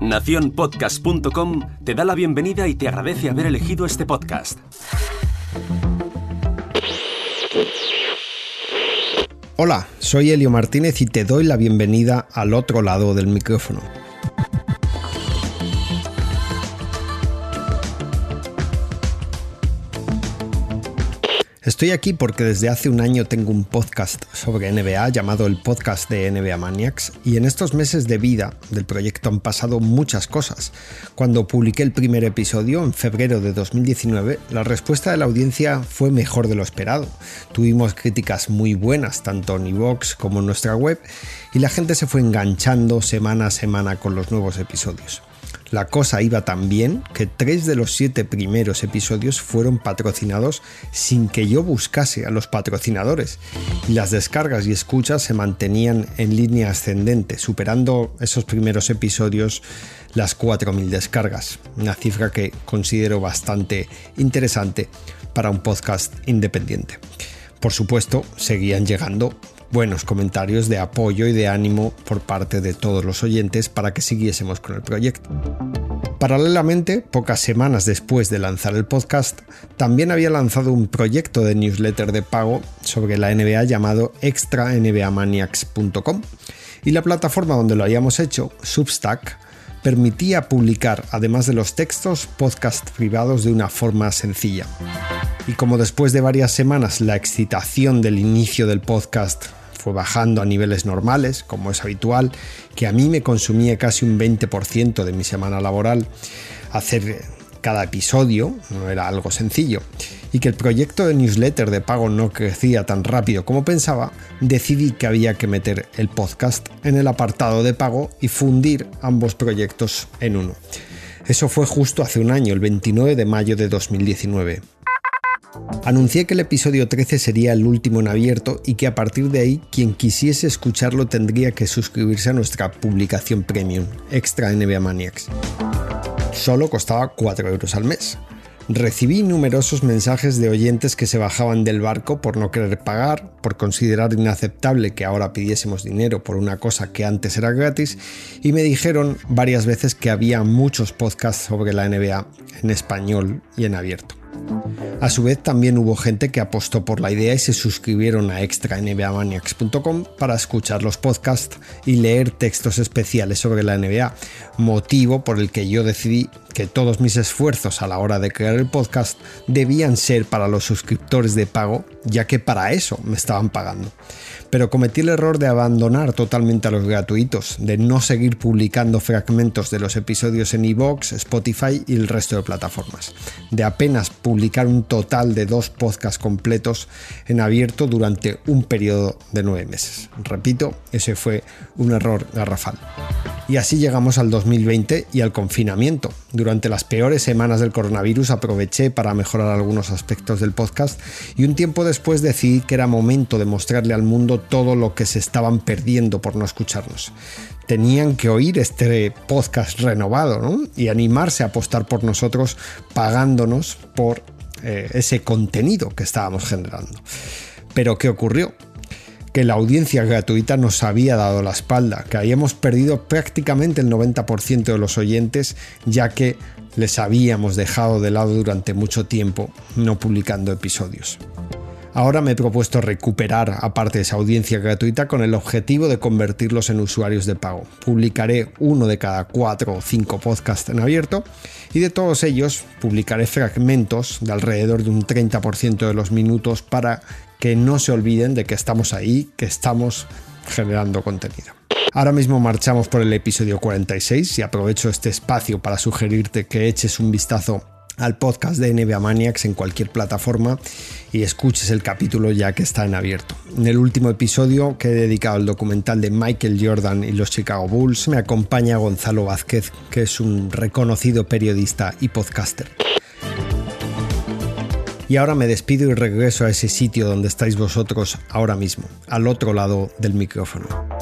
Naciónpodcast.com te da la bienvenida y te agradece haber elegido este podcast. Hola, soy Elio Martínez y te doy la bienvenida al otro lado del micrófono. Estoy aquí porque desde hace un año tengo un podcast sobre NBA llamado el podcast de NBA Maniacs y en estos meses de vida del proyecto han pasado muchas cosas. Cuando publiqué el primer episodio en febrero de 2019, la respuesta de la audiencia fue mejor de lo esperado. Tuvimos críticas muy buenas tanto en iVoox como en nuestra web y la gente se fue enganchando semana a semana con los nuevos episodios. La cosa iba tan bien que tres de los siete primeros episodios fueron patrocinados sin que yo buscase a los patrocinadores y las descargas y escuchas se mantenían en línea ascendente, superando esos primeros episodios las 4.000 descargas, una cifra que considero bastante interesante para un podcast independiente. Por supuesto, seguían llegando buenos comentarios de apoyo y de ánimo por parte de todos los oyentes para que siguiésemos con el proyecto. Paralelamente, pocas semanas después de lanzar el podcast, también había lanzado un proyecto de newsletter de pago sobre la NBA llamado extranbamaniacs.com y la plataforma donde lo habíamos hecho, Substack, permitía publicar, además de los textos, podcasts privados de una forma sencilla. Y como después de varias semanas la excitación del inicio del podcast fue bajando a niveles normales, como es habitual, que a mí me consumía casi un 20% de mi semana laboral. Hacer cada episodio no era algo sencillo y que el proyecto de newsletter de pago no crecía tan rápido como pensaba, decidí que había que meter el podcast en el apartado de pago y fundir ambos proyectos en uno. Eso fue justo hace un año, el 29 de mayo de 2019. Anuncié que el episodio 13 sería el último en abierto y que a partir de ahí quien quisiese escucharlo tendría que suscribirse a nuestra publicación premium, Extra NBA Maniacs. Solo costaba 4 euros al mes. Recibí numerosos mensajes de oyentes que se bajaban del barco por no querer pagar, por considerar inaceptable que ahora pidiésemos dinero por una cosa que antes era gratis, y me dijeron varias veces que había muchos podcasts sobre la NBA en español y en abierto. A su vez también hubo gente que apostó por la idea y se suscribieron a extranbamaniacs.com para escuchar los podcasts y leer textos especiales sobre la NBA, motivo por el que yo decidí que todos mis esfuerzos a la hora de crear el podcast debían ser para los suscriptores de pago, ya que para eso me estaban pagando pero cometí el error de abandonar totalmente a los gratuitos, de no seguir publicando fragmentos de los episodios en iVoox, Spotify y el resto de plataformas, de apenas publicar un total de dos podcasts completos en abierto durante un periodo de nueve meses. Repito, ese fue un error garrafal. Y así llegamos al 2020 y al confinamiento. Durante las peores semanas del coronavirus aproveché para mejorar algunos aspectos del podcast y un tiempo después decidí que era momento de mostrarle al mundo todo lo que se estaban perdiendo por no escucharnos. Tenían que oír este podcast renovado y animarse a apostar por nosotros pagándonos por eh, ese contenido que estábamos generando. Pero ¿qué ocurrió? Que la audiencia gratuita nos había dado la espalda, que habíamos perdido prácticamente el 90% de los oyentes ya que les habíamos dejado de lado durante mucho tiempo no publicando episodios. Ahora me he propuesto recuperar aparte de esa audiencia gratuita con el objetivo de convertirlos en usuarios de pago. Publicaré uno de cada cuatro o cinco podcasts en abierto y de todos ellos publicaré fragmentos de alrededor de un 30% de los minutos para que no se olviden de que estamos ahí, que estamos generando contenido. Ahora mismo marchamos por el episodio 46 y aprovecho este espacio para sugerirte que eches un vistazo al podcast de NBA Maniacs en cualquier plataforma y escuches el capítulo ya que está en abierto. En el último episodio que he dedicado al documental de Michael Jordan y los Chicago Bulls me acompaña Gonzalo Vázquez, que es un reconocido periodista y podcaster. Y ahora me despido y regreso a ese sitio donde estáis vosotros ahora mismo, al otro lado del micrófono.